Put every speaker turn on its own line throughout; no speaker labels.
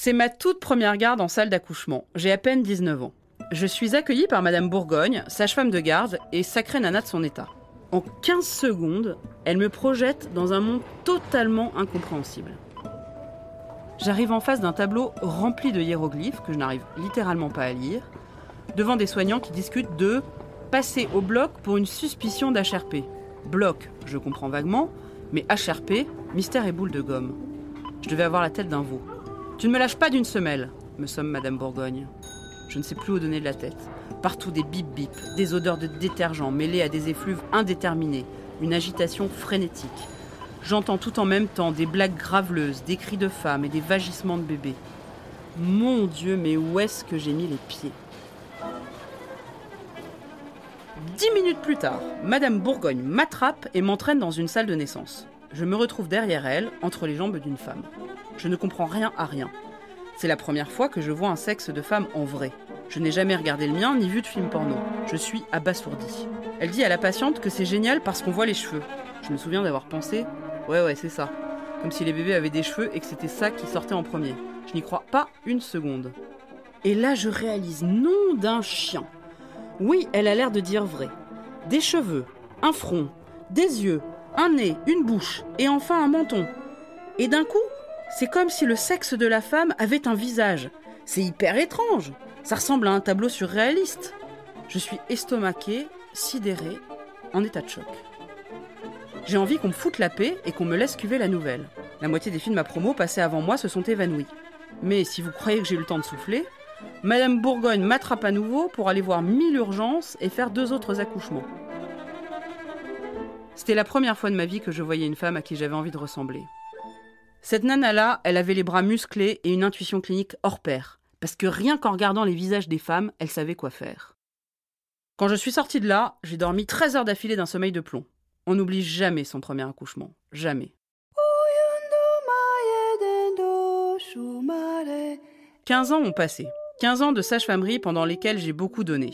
C'est ma toute première garde en salle d'accouchement. J'ai à peine 19 ans. Je suis accueillie par Madame Bourgogne, sage-femme de garde et sacrée nana de son état. En 15 secondes, elle me projette dans un monde totalement incompréhensible. J'arrive en face d'un tableau rempli de hiéroglyphes que je n'arrive littéralement pas à lire, devant des soignants qui discutent de passer au bloc pour une suspicion d'HRP. Bloc, je comprends vaguement, mais HRP, mystère et boule de gomme. Je devais avoir la tête d'un veau. Tu ne me lâches pas d'une semelle, me somme Madame Bourgogne. Je ne sais plus où donner de la tête. Partout des bip bip, des odeurs de détergent mêlées à des effluves indéterminés, une agitation frénétique. J'entends tout en même temps des blagues graveleuses, des cris de femmes et des vagissements de bébés. Mon Dieu, mais où est-ce que j'ai mis les pieds? Dix minutes plus tard, Madame Bourgogne m'attrape et m'entraîne dans une salle de naissance. Je me retrouve derrière elle, entre les jambes d'une femme. Je ne comprends rien à rien. C'est la première fois que je vois un sexe de femme en vrai. Je n'ai jamais regardé le mien ni vu de film porno. Je suis abasourdie. Elle dit à la patiente que c'est génial parce qu'on voit les cheveux. Je me souviens d'avoir pensé Ouais, ouais, c'est ça. Comme si les bébés avaient des cheveux et que c'était ça qui sortait en premier. Je n'y crois pas une seconde. Et là, je réalise nom d'un chien. Oui, elle a l'air de dire vrai. Des cheveux, un front, des yeux, un nez, une bouche et enfin un menton. Et d'un coup, c'est comme si le sexe de la femme avait un visage. C'est hyper étrange. Ça ressemble à un tableau surréaliste. Je suis estomaquée, sidérée, en état de choc. J'ai envie qu'on me foute la paix et qu'on me laisse cuver la nouvelle. La moitié des films à promo passés avant moi se sont évanouis. Mais si vous croyez que j'ai eu le temps de souffler, Madame Bourgogne m'attrape à nouveau pour aller voir mille urgences et faire deux autres accouchements. C'était la première fois de ma vie que je voyais une femme à qui j'avais envie de ressembler. Cette nana-là, elle avait les bras musclés et une intuition clinique hors pair parce que rien qu'en regardant les visages des femmes, elle savait quoi faire. Quand je suis sortie de là, j'ai dormi 13 heures d'affilée d'un sommeil de plomb. On n'oublie jamais son premier accouchement. Jamais. 15 ans ont passé. 15 ans de sage-famerie pendant lesquels j'ai beaucoup donné.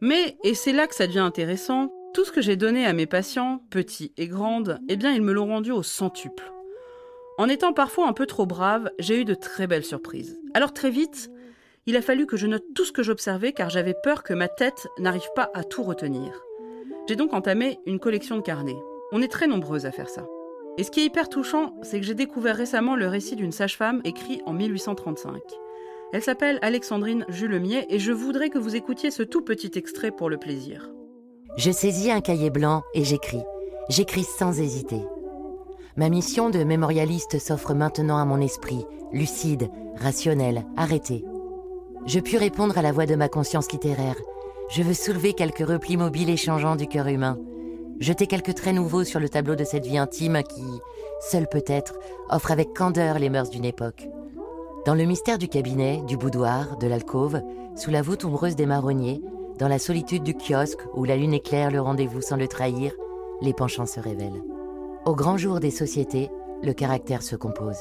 Mais, et c'est là que ça devient intéressant, tout ce que j'ai donné à mes patients, petits et grandes, eh bien ils me l'ont rendu au centuple. En étant parfois un peu trop brave, j'ai eu de très belles surprises. Alors très vite, il a fallu que je note tout ce que j'observais car j'avais peur que ma tête n'arrive pas à tout retenir. J'ai donc entamé une collection de carnets. On est très nombreuses à faire ça. Et ce qui est hyper touchant, c'est que j'ai découvert récemment le récit d'une sage-femme écrit en 1835. Elle s'appelle Alexandrine Julemier et je voudrais que vous écoutiez ce tout petit extrait pour le plaisir.
Je saisis un cahier blanc et j'écris. J'écris sans hésiter. Ma mission de mémorialiste s'offre maintenant à mon esprit, lucide, rationnel, arrêté. Je puis répondre à la voix de ma conscience littéraire. Je veux soulever quelques replis mobiles et changeants du cœur humain. Jeter quelques traits nouveaux sur le tableau de cette vie intime qui, seule peut-être, offre avec candeur les mœurs d'une époque. Dans le mystère du cabinet, du boudoir, de l'alcôve, sous la voûte ombreuse des marronniers, dans la solitude du kiosque où la lune éclaire le rendez-vous sans le trahir, les penchants se révèlent. Au grand jour des sociétés, le caractère se compose.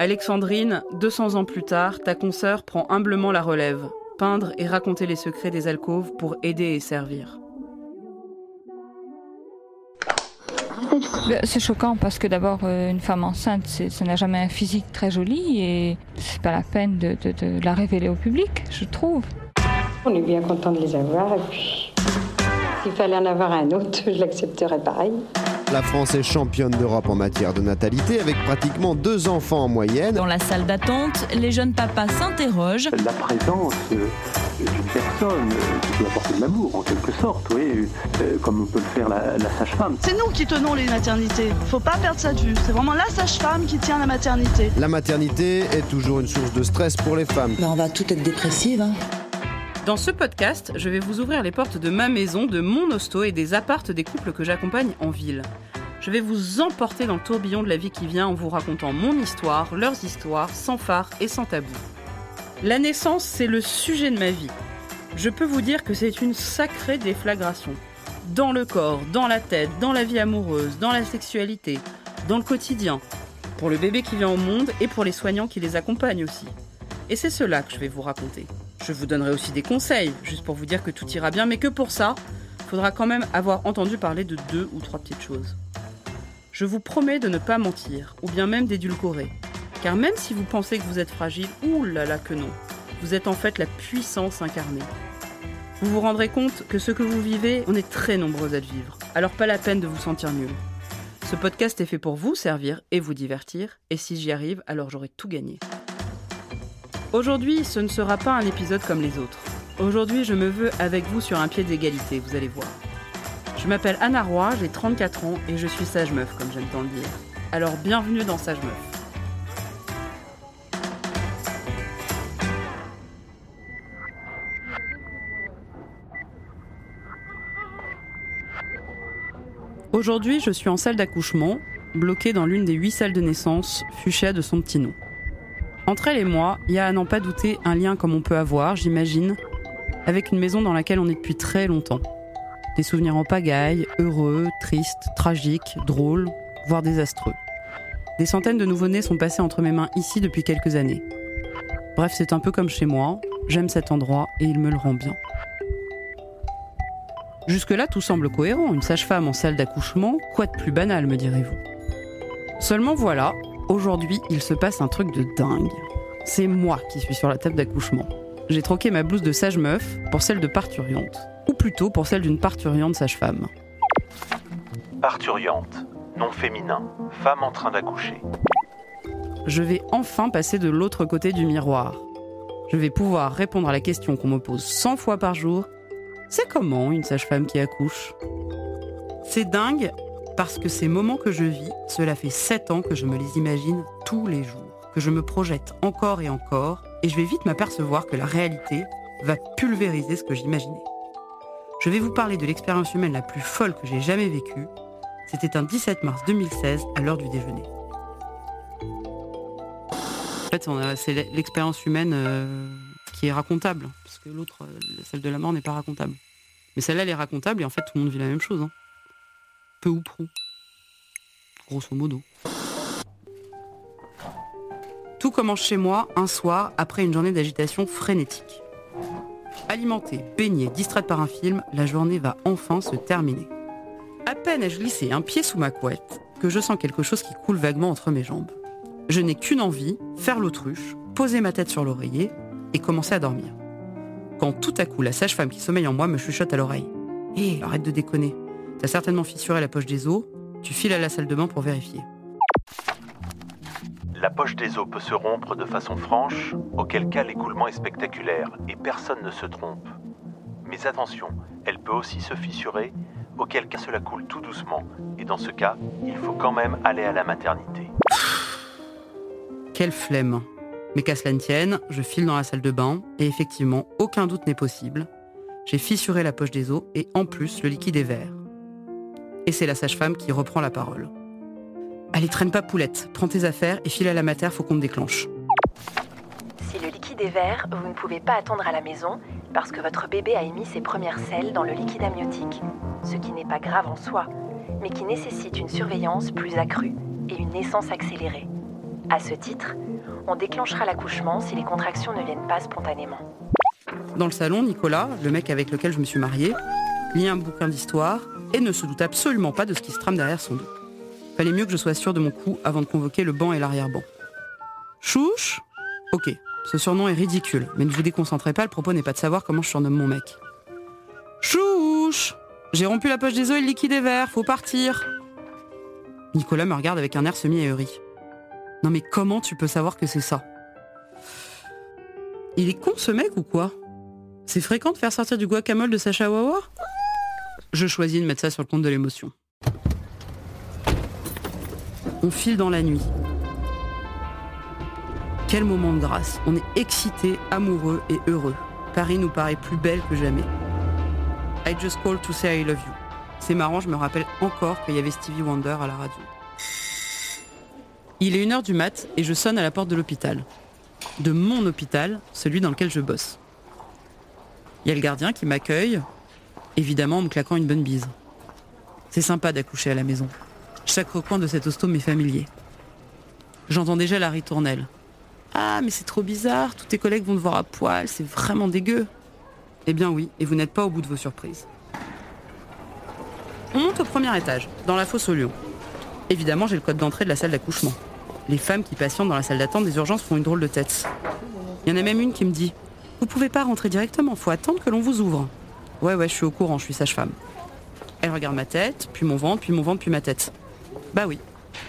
Alexandrine, 200 ans plus tard, ta consoeur prend humblement la relève, peindre et raconter les secrets des alcôves pour aider et servir.
Ben, c'est choquant parce que d'abord, euh, une femme enceinte, ça n'a jamais un physique très joli et c'est pas la peine de, de, la révéler au public, je trouve.
On est bien content de les avoir et puis s'il fallait en avoir un autre, je l'accepterais pareil.
La France est championne d'Europe en matière de natalité avec pratiquement deux enfants en moyenne.
Dans la salle d'attente, les jeunes papas s'interrogent.
La présence euh, d'une personne euh, qui peut apporter de l'amour en quelque sorte, oui, euh, comme peut le faire la, sage-femme.
C'est nous qui tenons les maternités. Faut pas perdre ça de vue. C'est vraiment la sage-femme qui tient la maternité.
La maternité est toujours une source de stress pour les femmes.
on va toutes être dépressives. Hein.
Dans ce podcast, je vais vous ouvrir les portes de ma maison, de mon hosto et des appartes des couples que j'accompagne en ville. Je vais vous emporter dans le tourbillon de la vie qui vient en vous racontant mon histoire, leurs histoires, sans phare et sans tabou. La naissance, c'est le sujet de ma vie. Je peux vous dire que c'est une sacrée déflagration. Dans le corps, dans la tête, dans la vie amoureuse, dans la sexualité, dans le quotidien. Pour le bébé qui vient au monde et pour les soignants qui les accompagnent aussi. Et c'est cela que je vais vous raconter. Je vous donnerai aussi des conseils, juste pour vous dire que tout ira bien, mais que pour ça, faudra quand même avoir entendu parler de deux ou trois petites choses. Je vous promets de ne pas mentir, ou bien même d'édulcorer. Car même si vous pensez que vous êtes fragile, là que non. Vous êtes en fait la puissance incarnée. Vous vous rendrez compte que ce que vous vivez, on est très nombreux à le vivre. Alors pas la peine de vous sentir nul. Ce podcast est fait pour vous servir et vous divertir, et si j'y arrive, alors j'aurai tout gagné. Aujourd'hui, ce ne sera pas un épisode comme les autres. Aujourd'hui, je me veux avec vous sur un pied d'égalité, vous allez voir. Je m'appelle Anna Roy, j'ai 34 ans et je suis sage meuf, comme j'aime tant le dire. Alors bienvenue dans Sage Meuf. Aujourd'hui, je suis en salle d'accouchement, bloquée dans l'une des huit salles de naissance, fuchsia de son petit nom. Entre elle et moi, il y a à n'en pas douter un lien comme on peut avoir, j'imagine, avec une maison dans laquelle on est depuis très longtemps. Des souvenirs en pagaille, heureux, tristes, tragiques, drôles, voire désastreux. Des centaines de nouveau-nés sont passés entre mes mains ici depuis quelques années. Bref, c'est un peu comme chez moi, j'aime cet endroit et il me le rend bien. Jusque-là, tout semble cohérent. Une sage-femme en salle d'accouchement, quoi de plus banal, me direz-vous Seulement voilà, aujourd'hui, il se passe un truc de dingue. C'est moi qui suis sur la table d'accouchement. J'ai troqué ma blouse de sage-meuf pour celle de parturiante. Ou plutôt pour celle d'une parturiante sage-femme.
Parturiante, nom féminin, femme en train d'accoucher.
Je vais enfin passer de l'autre côté du miroir. Je vais pouvoir répondre à la question qu'on me pose 100 fois par jour c'est comment une sage-femme qui accouche? C'est dingue parce que ces moments que je vis, cela fait 7 ans que je me les imagine tous les jours, que je me projette encore et encore, et je vais vite m'apercevoir que la réalité va pulvériser ce que j'imaginais. Je vais vous parler de l'expérience humaine la plus folle que j'ai jamais vécue. C'était un 17 mars 2016 à l'heure du déjeuner. En fait, c'est l'expérience humaine euh, qui est racontable, parce que l'autre, euh, celle de la mort, n'est pas racontable. Mais celle-là, elle est racontable et en fait, tout le monde vit la même chose. Hein. Peu ou prou. Grosso modo. Tout commence chez moi un soir après une journée d'agitation frénétique. Alimentée, baignée, distraite par un film, la journée va enfin se terminer. À peine ai-je glissé un pied sous ma couette que je sens quelque chose qui coule vaguement entre mes jambes. Je n'ai qu'une envie, faire l'autruche, poser ma tête sur l'oreiller et commencer à dormir. Quand tout à coup, la sage-femme qui sommeille en moi me chuchote à l'oreille. Hé, arrête de déconner. T'as certainement fissuré la poche des os, tu files à la salle de bain pour vérifier.
La poche des os peut se rompre de façon franche, auquel cas l'écoulement est spectaculaire et personne ne se trompe. Mais attention, elle peut aussi se fissurer, auquel cas cela coule tout doucement, et dans ce cas, il faut quand même aller à la maternité.
Quelle flemme mais qu'à cela ne tienne, je file dans la salle de bain et effectivement, aucun doute n'est possible. J'ai fissuré la poche des os et en plus, le liquide est vert. Et c'est la sage-femme qui reprend la parole. Allez, traîne pas poulette, prends tes affaires et file à la mater, faut qu'on te déclenche.
Si le liquide est vert, vous ne pouvez pas attendre à la maison parce que votre bébé a émis ses premières selles dans le liquide amniotique, ce qui n'est pas grave en soi, mais qui nécessite une surveillance plus accrue et une naissance accélérée. À ce titre, on déclenchera l'accouchement si les contractions ne viennent pas spontanément.
Dans le salon, Nicolas, le mec avec lequel je me suis mariée, lit un bouquin d'histoire et ne se doute absolument pas de ce qui se trame derrière son dos. Fallait mieux que je sois sûr de mon coup avant de convoquer le banc et l'arrière-banc. Chouche? Ok, ce surnom est ridicule, mais ne vous déconcentrez pas, le propos n'est pas de savoir comment je surnomme mon mec. Chouche J'ai rompu la poche des os et le liquide est vert, faut partir Nicolas me regarde avec un air semi-ahuri. Non mais comment tu peux savoir que c'est ça? Il est con ce mec ou quoi? C'est fréquent de faire sortir du guacamole de Wawa Je choisis de mettre ça sur le compte de l'émotion. On file dans la nuit. Quel moment de grâce. On est excité, amoureux et heureux. Paris nous paraît plus belle que jamais. I just called to say I love you. C'est marrant, je me rappelle encore qu'il y avait Stevie Wonder à la radio. Il est une heure du mat et je sonne à la porte de l'hôpital. De mon hôpital, celui dans lequel je bosse. Il y a le gardien qui m'accueille, évidemment en me claquant une bonne bise. C'est sympa d'accoucher à la maison. Chaque recoin de cet hosto m'est familier. J'entends déjà la ritournelle. Ah, mais c'est trop bizarre, tous tes collègues vont te voir à poil, c'est vraiment dégueu. Eh bien oui, et vous n'êtes pas au bout de vos surprises. On monte au premier étage, dans la fosse au lion. Évidemment, j'ai le code d'entrée de la salle d'accouchement. Les femmes qui patientent dans la salle d'attente des urgences font une drôle de tête. Il y en a même une qui me dit Vous pouvez pas rentrer directement, faut attendre que l'on vous ouvre. Ouais, ouais, je suis au courant, je suis sage-femme. Elle regarde ma tête, puis mon ventre, puis mon ventre, puis ma tête. Bah oui,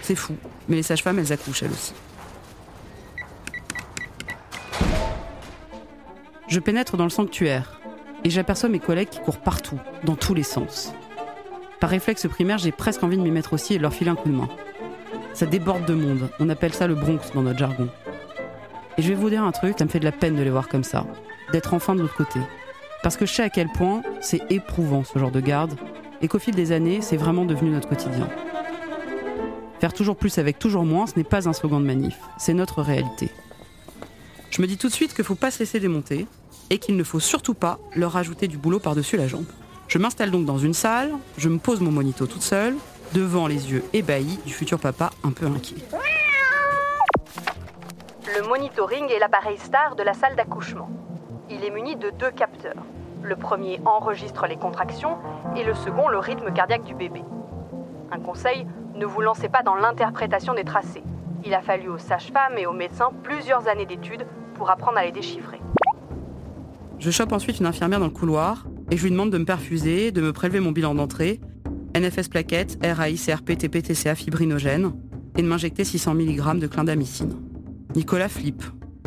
c'est fou. Mais les sages-femmes, elles accouchent elles aussi. Je pénètre dans le sanctuaire et j'aperçois mes collègues qui courent partout, dans tous les sens. Par réflexe primaire, j'ai presque envie de m'y mettre aussi et de leur filer un coup de main. Ça déborde de monde, on appelle ça le Bronx dans notre jargon. Et je vais vous dire un truc, ça me fait de la peine de les voir comme ça, d'être enfin de l'autre côté. Parce que je sais à quel point c'est éprouvant ce genre de garde, et qu'au fil des années, c'est vraiment devenu notre quotidien. Faire toujours plus avec toujours moins, ce n'est pas un slogan de manif, c'est notre réalité. Je me dis tout de suite qu'il ne faut pas se laisser démonter, et qu'il ne faut surtout pas leur rajouter du boulot par-dessus la jambe. Je m'installe donc dans une salle, je me pose mon monito toute seule, devant les yeux ébahis du futur papa un peu inquiet.
Le monitoring est l'appareil star de la salle d'accouchement. Il est muni de deux capteurs. Le premier enregistre les contractions et le second le rythme cardiaque du bébé. Un conseil, ne vous lancez pas dans l'interprétation des tracés. Il a fallu aux sages-femmes et aux médecins plusieurs années d'études pour apprendre à les déchiffrer.
Je chope ensuite une infirmière dans le couloir et je lui demande de me perfuser, de me prélever mon bilan d'entrée, NFS plaquettes, RAI, CRP, TP, TCA, fibrinogène, et de m'injecter 600 mg de clindamycine. Nicolas flippe.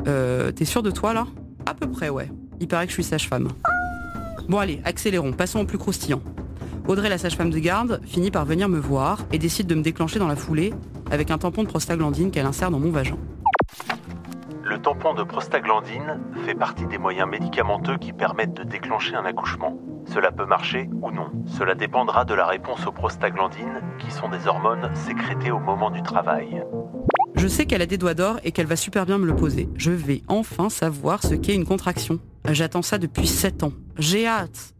Euh, t'es sûr de toi là? À peu près, ouais. Il paraît que je suis sage-femme. Bon allez, accélérons, passons au plus croustillant. Audrey, la sage-femme de garde, finit par venir me voir et décide de me déclencher dans la foulée avec un tampon de prostaglandine qu'elle insère dans mon vagin.
Le tampon de prostaglandine fait partie des moyens médicamenteux qui permettent de déclencher un accouchement. Cela peut marcher ou non. Cela dépendra de la réponse aux prostaglandines, qui sont des hormones sécrétées au moment du travail.
Je sais qu'elle a des doigts d'or et qu'elle va super bien me le poser. Je vais enfin savoir ce qu'est une contraction. J'attends ça depuis 7 ans. J'ai hâte.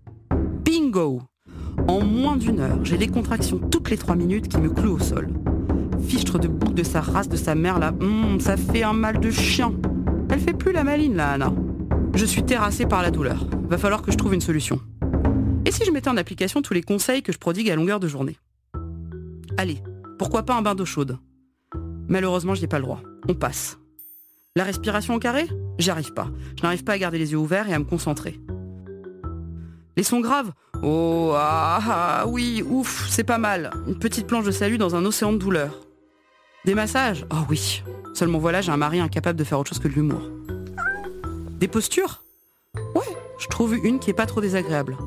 Bingo En moins d'une heure, j'ai des contractions toutes les 3 minutes qui me clouent au sol. Fichtre de bouc de sa race, de sa mère là, hum, ça fait un mal de chien. Elle fait plus la maline là, Anna. Je suis terrassée par la douleur. Va falloir que je trouve une solution. Et si je mettais en application tous les conseils que je prodigue à longueur de journée? Allez, pourquoi pas un bain d'eau chaude? Malheureusement, je n'ai pas le droit. On passe. La respiration au carré? J'y arrive pas. Je n'arrive pas à garder les yeux ouverts et à me concentrer. Les sons graves? Oh, ah, ah, oui, ouf, c'est pas mal. Une petite planche de salut dans un océan de douleur. Des massages? Oh oui. Seulement voilà, j'ai un mari incapable de faire autre chose que de l'humour. Des postures? Ouais, je trouve une qui est pas trop désagréable.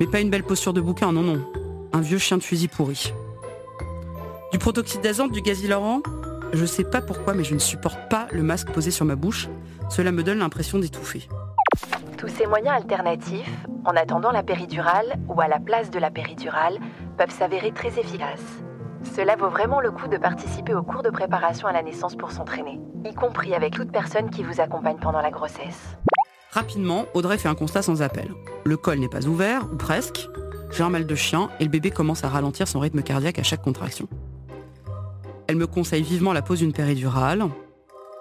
Mais pas une belle posture de bouquin, non, non. Un vieux chien de fusil pourri. Du protoxyde d'azote, du gaz hilarant Je sais pas pourquoi, mais je ne supporte pas le masque posé sur ma bouche. Cela me donne l'impression d'étouffer.
Tous ces moyens alternatifs, en attendant la péridurale ou à la place de la péridurale, peuvent s'avérer très efficaces. Cela vaut vraiment le coup de participer au cours de préparation à la naissance pour s'entraîner, y compris avec toute personne qui vous accompagne pendant la grossesse.
Rapidement, Audrey fait un constat sans appel. Le col n'est pas ouvert, ou presque. J'ai un mal de chien et le bébé commence à ralentir son rythme cardiaque à chaque contraction. Elle me conseille vivement la pose d'une péridurale,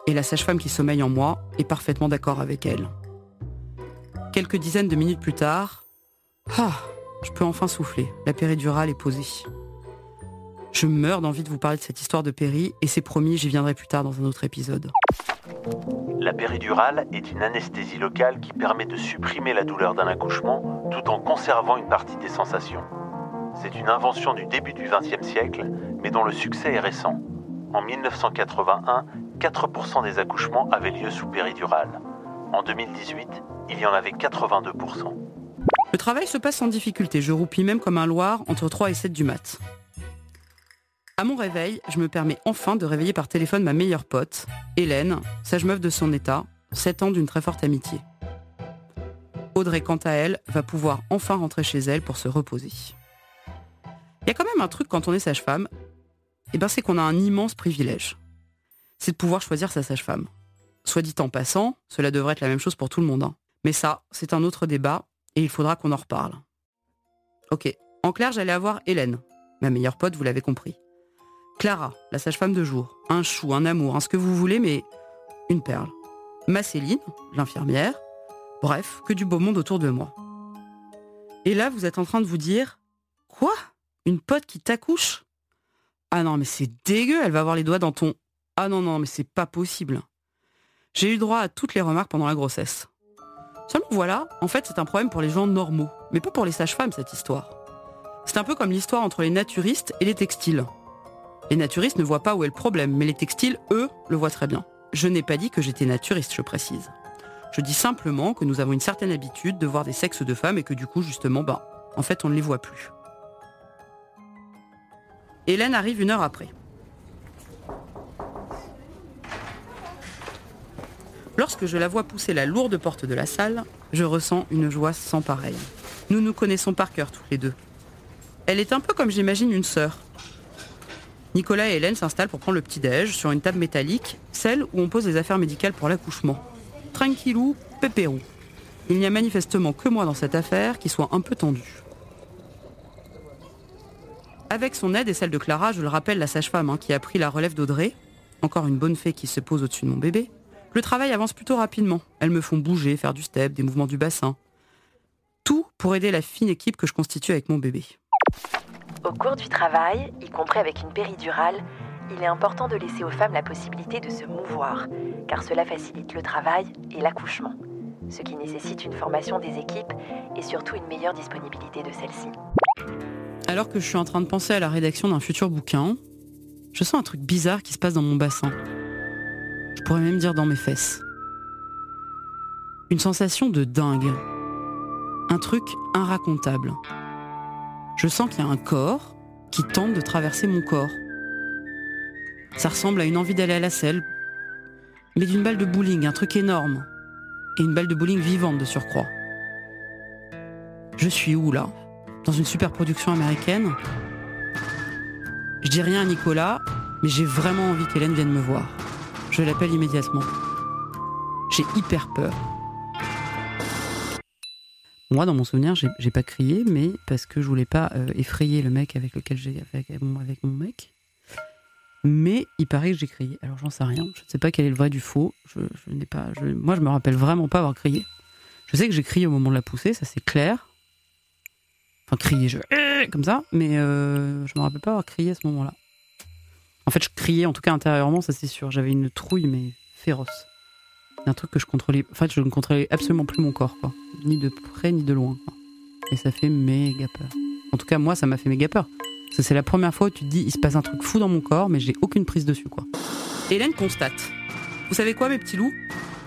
et la sage-femme qui sommeille en moi est parfaitement d'accord avec elle. Quelques dizaines de minutes plus tard, ah, je peux enfin souffler, la péridurale est posée. Je meurs d'envie de vous parler de cette histoire de péri, et c'est promis, j'y viendrai plus tard dans un autre épisode.
La péridurale est une anesthésie locale qui permet de supprimer la douleur d'un accouchement tout en conservant une partie des sensations. C'est une invention du début du XXe siècle, mais dont le succès est récent. En 1981, 4% des accouchements avaient lieu sous péridurale. En 2018, il y en avait 82%.
Le travail se passe sans difficulté, je roupille même comme un loir entre 3 et 7 du mat'. À mon réveil, je me permets enfin de réveiller par téléphone ma meilleure pote, Hélène, sage meuf de son état, 7 ans d'une très forte amitié. Audrey, quant à elle, va pouvoir enfin rentrer chez elle pour se reposer. Il y a quand même un truc quand on est sage-femme, et ben c'est qu'on a un immense privilège. C'est de pouvoir choisir sa sage-femme. Soit dit en passant, cela devrait être la même chose pour tout le monde. hein. Mais ça, c'est un autre débat, et il faudra qu'on en reparle. Ok, en clair, j'allais avoir Hélène, ma meilleure pote, vous l'avez compris. Clara, la sage-femme de jour. Un chou, un amour, un ce que vous voulez, mais une perle. Ma Céline, l'infirmière. Bref, que du beau monde autour de moi. Et là, vous êtes en train de vous dire Quoi? Une pote qui t'accouche? Ah non, mais c'est dégueu, elle va avoir les doigts dans ton. Ah non, non, mais c'est pas possible. J'ai eu droit à toutes les remarques pendant la grossesse. Seulement voilà, en fait c'est un problème pour les gens normaux, mais pas pour les sages-femmes cette histoire. C'est un peu comme l'histoire entre les naturistes et les textiles. Les naturistes ne voient pas où est le problème, mais les textiles, eux, le voient très bien. Je n'ai pas dit que j'étais naturiste, je précise. Je dis simplement que nous avons une certaine habitude de voir des sexes de femmes et que du coup, justement, ben, en fait, on ne les voit plus. Hélène arrive une heure après. Lorsque je la vois pousser la lourde porte de la salle, je ressens une joie sans pareille. Nous nous connaissons par cœur tous les deux. Elle est un peu comme j'imagine une sœur. Nicolas et Hélène s'installent pour prendre le petit-déj sur une table métallique, celle où on pose les affaires médicales pour l'accouchement. Tranquillou, pépérou. Il n'y a manifestement que moi dans cette affaire qui soit un peu tendue. Avec son aide et celle de Clara, je le rappelle, la sage-femme hein, qui a pris la relève d'Audrey, encore une bonne fée qui se pose au-dessus de mon bébé, le travail avance plutôt rapidement. Elles me font bouger, faire du step, des mouvements du bassin. Tout pour aider la fine équipe que je constitue avec mon bébé.
Au cours du travail, y compris avec une péridurale, il est important de laisser aux femmes la possibilité de se mouvoir, car cela facilite le travail et l'accouchement, ce qui nécessite une formation des équipes et surtout une meilleure disponibilité de celles-ci.
Alors que je suis en train de penser à la rédaction d'un futur bouquin, je sens un truc bizarre qui se passe dans mon bassin. Je pourrais même dire dans mes fesses. Une sensation de dingue. Un truc inracontable. Je sens qu'il y a un corps qui tente de traverser mon corps. Ça ressemble à une envie d'aller à la selle, mais d'une balle de bowling, un truc énorme. Et une balle de bowling vivante de surcroît. Je suis où là? Dans une super production américaine Je dis rien à Nicolas, mais j'ai vraiment envie qu'Hélène vienne me voir. Je l'appelle immédiatement. J'ai hyper peur. Moi, dans mon souvenir, j'ai pas crié, mais parce que je voulais pas euh, effrayer le mec avec lequel j'ai avec, mon, mec. Mais il paraît que j'ai crié. Alors j'en sais rien. Je ne sais pas quel est le vrai du faux. Je, n'ai pas. moi, je me rappelle vraiment pas avoir crié. Je sais que j'ai crié au moment de la poussée, ça c'est clair. Enfin, crier, je comme ça, mais euh, je me rappelle pas avoir crié à ce moment-là. En fait, je criais, en tout cas intérieurement, ça c'est sûr. J'avais une trouille, mais féroce un truc que je contrôlais. En fait, je ne contrôlais absolument plus mon corps, quoi. Ni de près, ni de loin. Et ça fait méga peur. En tout cas, moi, ça m'a fait méga peur. c'est la première fois où tu te dis, il se passe un truc fou dans mon corps, mais j'ai aucune prise dessus, quoi. Hélène constate. Vous savez quoi, mes petits loups?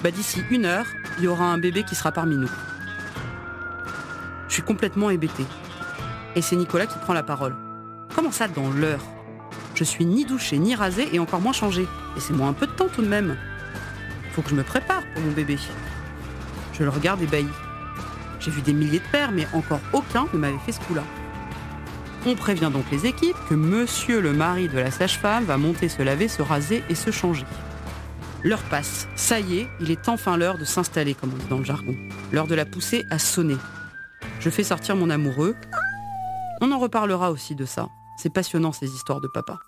Bah, d'ici une heure, il y aura un bébé qui sera parmi nous. Je suis complètement hébété. Et c'est Nicolas qui prend la parole. Comment ça, dans l'heure? Je suis ni douché, ni rasé, et encore moins changé. Et c'est moi un peu de temps tout de même faut que je me prépare pour mon bébé. Je le regarde ébahi. J'ai vu des milliers de pères, mais encore aucun ne m'avait fait ce coup-là. On prévient donc les équipes que monsieur le mari de la sage-femme va monter se laver, se raser et se changer. L'heure passe. Ça y est, il est enfin l'heure de s'installer, comme on dit dans le jargon. L'heure de la poussée a sonné. Je fais sortir mon amoureux. On en reparlera aussi de ça. C'est passionnant ces histoires de papa.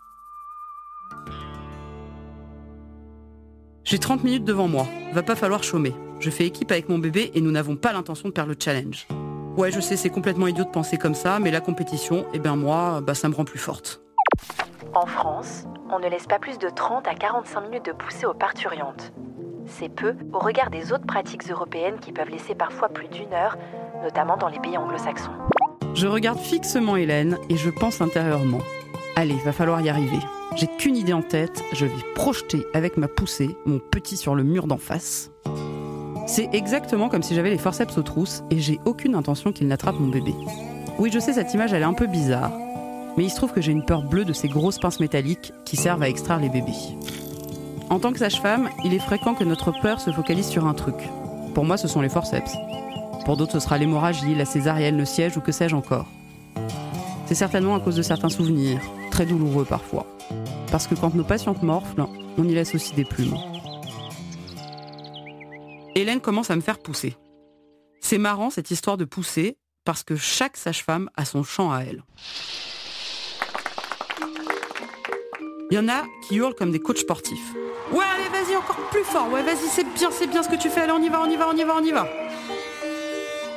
J'ai 30 minutes devant moi. Va pas falloir chômer. Je fais équipe avec mon bébé et nous n'avons pas l'intention de perdre le challenge. Ouais, je sais, c'est complètement idiot de penser comme ça, mais la compétition, eh bien moi, bah, ça me rend plus forte.
En France, on ne laisse pas plus de 30 à 45 minutes de poussée aux parturiantes. C'est peu au regard des autres pratiques européennes qui peuvent laisser parfois plus d'une heure, notamment dans les pays anglo-saxons.
Je regarde fixement Hélène et je pense intérieurement. Allez, va falloir y arriver. J'ai qu'une idée en tête, je vais projeter avec ma poussée mon petit sur le mur d'en face. C'est exactement comme si j'avais les forceps aux trousses et j'ai aucune intention qu'il n'attrape mon bébé. Oui, je sais, cette image elle est un peu bizarre, mais il se trouve que j'ai une peur bleue de ces grosses pinces métalliques qui servent à extraire les bébés. En tant que sage-femme, il est fréquent que notre peur se focalise sur un truc. Pour moi, ce sont les forceps. Pour d'autres, ce sera l'hémorragie, la césarienne, le siège ou que sais-je encore. C'est certainement à cause de certains souvenirs, très douloureux parfois. Parce que quand nos patientes morflent, on y laisse aussi des plumes. Hélène commence à me faire pousser. C'est marrant cette histoire de pousser parce que chaque sage-femme a son chant à elle. Il y en a qui hurlent comme des coachs sportifs. Ouais, allez, vas-y, encore plus fort. Ouais, vas-y, c'est bien, c'est bien ce que tu fais. Allez, on y va, on y va, on y va, on y va.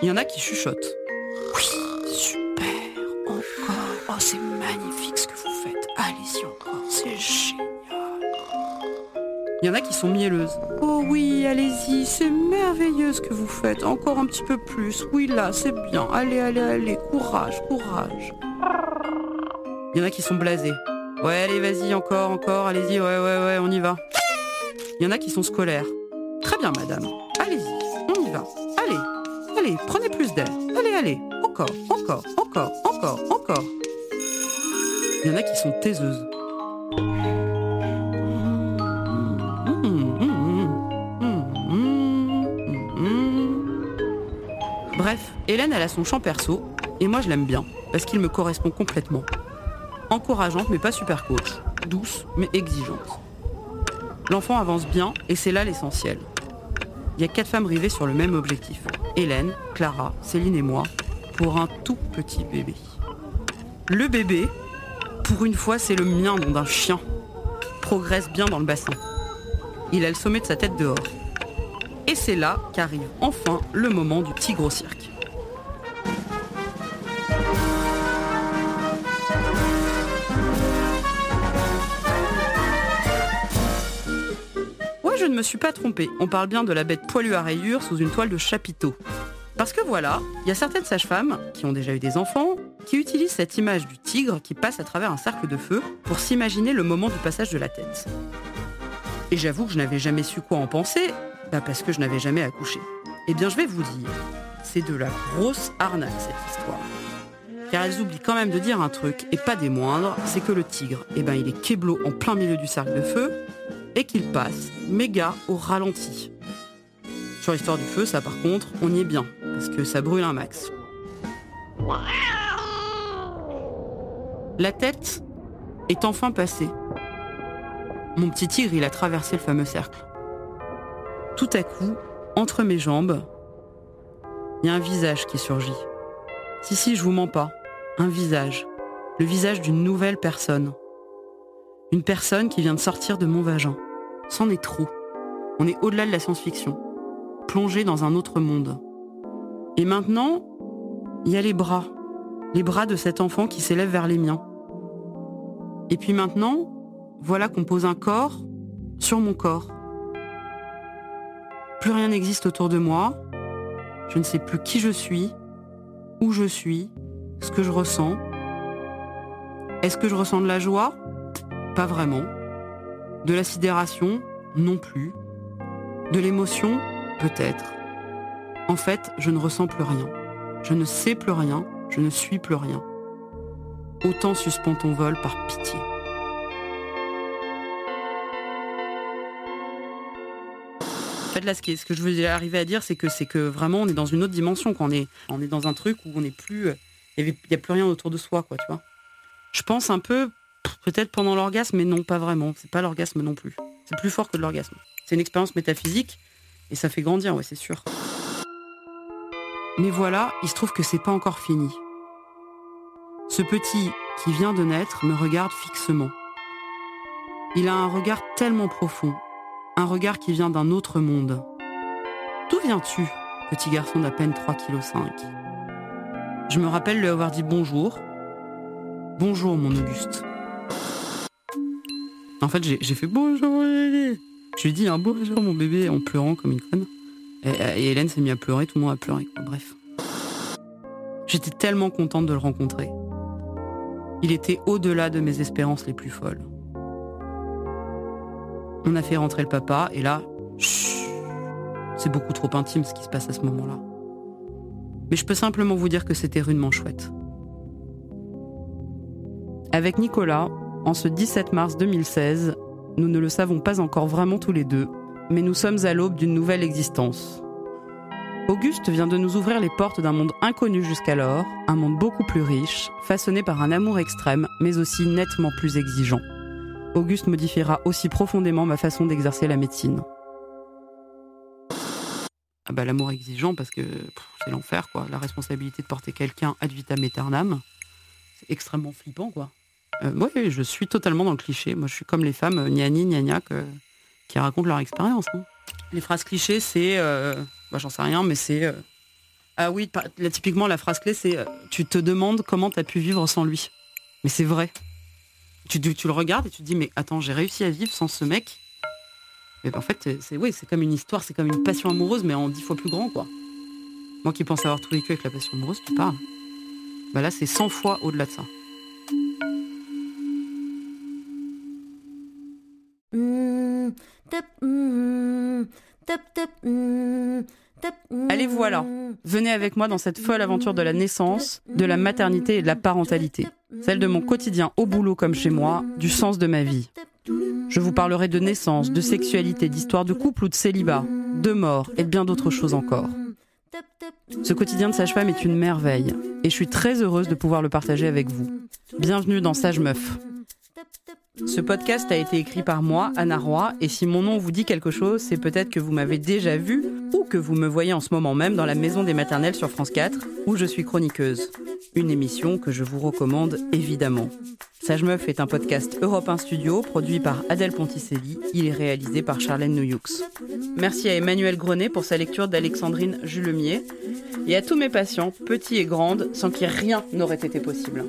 Il y en a qui chuchotent. Oui, super, encore. Oh, c'est magnifique ce que vous faites. Allez-y encore, c'est génial. Il y en a qui sont mielleuses. Oh oui, allez-y, c'est merveilleux ce que vous faites. Encore un petit peu plus. Oui, là, c'est bien. Allez, allez, allez. Courage, courage. Il y en a qui sont blasés. Ouais, allez, vas-y, encore, encore, allez-y, ouais, ouais, ouais, on y va. Il y en a qui sont scolaires. Très bien, madame. Prenez plus d'air. Allez, allez, encore, encore, encore, encore, encore. Il y en a qui sont taiseuses. Bref, Hélène, elle a son champ perso, et moi je l'aime bien, parce qu'il me correspond complètement. Encourageante, mais pas super coach. Douce, mais exigeante. L'enfant avance bien, et c'est là l'essentiel. Il y a quatre femmes rivées sur le même objectif. Hélène, Clara, Céline et moi, pour un tout petit bébé. Le bébé, pour une fois, c'est le mien, nom d'un chien. Progresse bien dans le bassin. Il a le sommet de sa tête dehors. Et c'est là qu'arrive enfin le moment du tigre au cirque. Me suis pas trompée. On parle bien de la bête poilue à rayures sous une toile de chapiteau. Parce que voilà, il y a certaines sages-femmes qui ont déjà eu des enfants qui utilisent cette image du tigre qui passe à travers un cercle de feu pour s'imaginer le moment du passage de la tête. Et j'avoue que je n'avais jamais su quoi en penser, bah parce que je n'avais jamais accouché. Eh bien, je vais vous dire, c'est de la grosse arnaque cette histoire. Car elles oublient quand même de dire un truc, et pas des moindres, c'est que le tigre, eh ben, il est kéblo en plein milieu du cercle de feu, et qu'il passe méga au ralenti. Sur l'histoire du feu, ça par contre, on y est bien, parce que ça brûle un max. La tête est enfin passée. Mon petit tigre, il a traversé le fameux cercle. Tout à coup, entre mes jambes, il y a un visage qui surgit. Si, si, je vous mens pas. Un visage. Le visage d'une nouvelle personne. Une personne qui vient de sortir de mon vagin. C'en est trop. On est au-delà de la science-fiction. Plongé dans un autre monde. Et maintenant, il y a les bras. Les bras de cet enfant qui s'élève vers les miens. Et puis maintenant, voilà qu'on pose un corps sur mon corps. Plus rien n'existe autour de moi. Je ne sais plus qui je suis, où je suis, ce que je ressens. Est-ce que je ressens de la joie? Pas vraiment. De la sidération Non plus. De l'émotion Peut-être. En fait, je ne ressens plus rien. Je ne sais plus rien. Je ne suis plus rien. Autant suspend ton vol par pitié. En fait, là, ce, que je veux arriver à dire, c'est que c'est que vraiment, on est dans une autre dimension. On est, on est dans un truc où on n'est plus, il n'y a, plus rien autour de soi, quoi, tu vois. Je pense un peu, peut-être pendant l'orgasme, mais non, pas vraiment. C'est pas l'orgasme non plus. C'est plus fort que de l'orgasme. C'est une expérience métaphysique et ça fait grandir, ouais, c'est sûr. Mais voilà, il se trouve que c'est pas encore fini. Ce petit qui vient de naître me regarde fixement. Il a un regard tellement profond, un regard qui vient d'un autre monde. D'où viens-tu, petit garçon d'à peine 3,5 kg Je me rappelle lui avoir dit bonjour. Bonjour, mon Auguste. En fait, j'ai fait bonjour. Je lui ai dit un bonjour, mon bébé, en pleurant comme une conne. Et, Hélène s'est mise à pleurer, tout le monde a pleuré. Bref. J'étais tellement contente de le rencontrer. Il était au-delà de mes espérances les plus folles. On a fait rentrer le papa et là, c'est beaucoup trop intime ce qui se passe à ce moment-là. Mais je peux simplement vous dire que c'était rudement chouette. Avec Nicolas, en ce 17 mars 2016, nous ne le savons pas encore vraiment tous les deux, mais nous sommes à l'aube d'une nouvelle existence. Auguste vient de nous ouvrir les portes d'un monde inconnu jusqu'alors, un monde beaucoup plus riche, façonné par un amour extrême, mais aussi nettement plus exigeant. Auguste modifiera aussi profondément ma façon d'exercer la médecine. Ah bah l'amour exigeant parce que c'est l'enfer quoi, la responsabilité de porter quelqu'un ad vitam aeternam, c'est extrêmement flippant quoi. Euh, oui, je suis totalement dans le cliché. Moi je suis comme les femmes euh, euh, qui racontent leur expérience. Hein. Les phrases clichés c'est, bah, j'en sais rien, mais c'est ah oui, là, typiquement la phrase clé c'est tu te demandes comment tu as pu vivre sans lui. Mais c'est vrai tu, le regardes et tu te dis, mais attends, j'ai réussi à vivre sans ce mec. Mais en fait, c'est oui, comme une histoire, c'est comme une passion amoureuse, mais en dix fois plus grand, quoi. Moi qui pense avoir tout vécu avec la passion amoureuse, tu parles. Bah là, c'est 100 fois au-delà de ça. Allez, voilà. Venez avec moi dans cette folle aventure de la naissance, de la maternité et de la parentalité. Celle de mon quotidien au boulot comme chez moi, du sens de ma vie. Je vous parlerai de naissance, de sexualité, d'histoire de couple ou de célibat, de mort et de bien d'autres choses encore. Ce quotidien de sage-femme est une merveille et je suis très heureuse de pouvoir le partager avec vous. Bienvenue dans Sage Meuf. Ce podcast a été écrit par moi, Anna Roy, et si mon nom vous dit quelque chose, c'est peut-être que vous m'avez déjà vu ou que vous me voyez en ce moment même dans la Maison des Maternelles sur France 4, où je suis chroniqueuse. Une émission que je vous recommande évidemment. Sage Meuf est un podcast Europe 1 Studio produit par Adèle Ponticelli. Il est réalisé par Charlène Noyoux. Merci à Emmanuel Grenet pour sa lecture d'Alexandrine Julemier et à tous mes patients, petits et grandes, sans qui rien n'aurait été possible.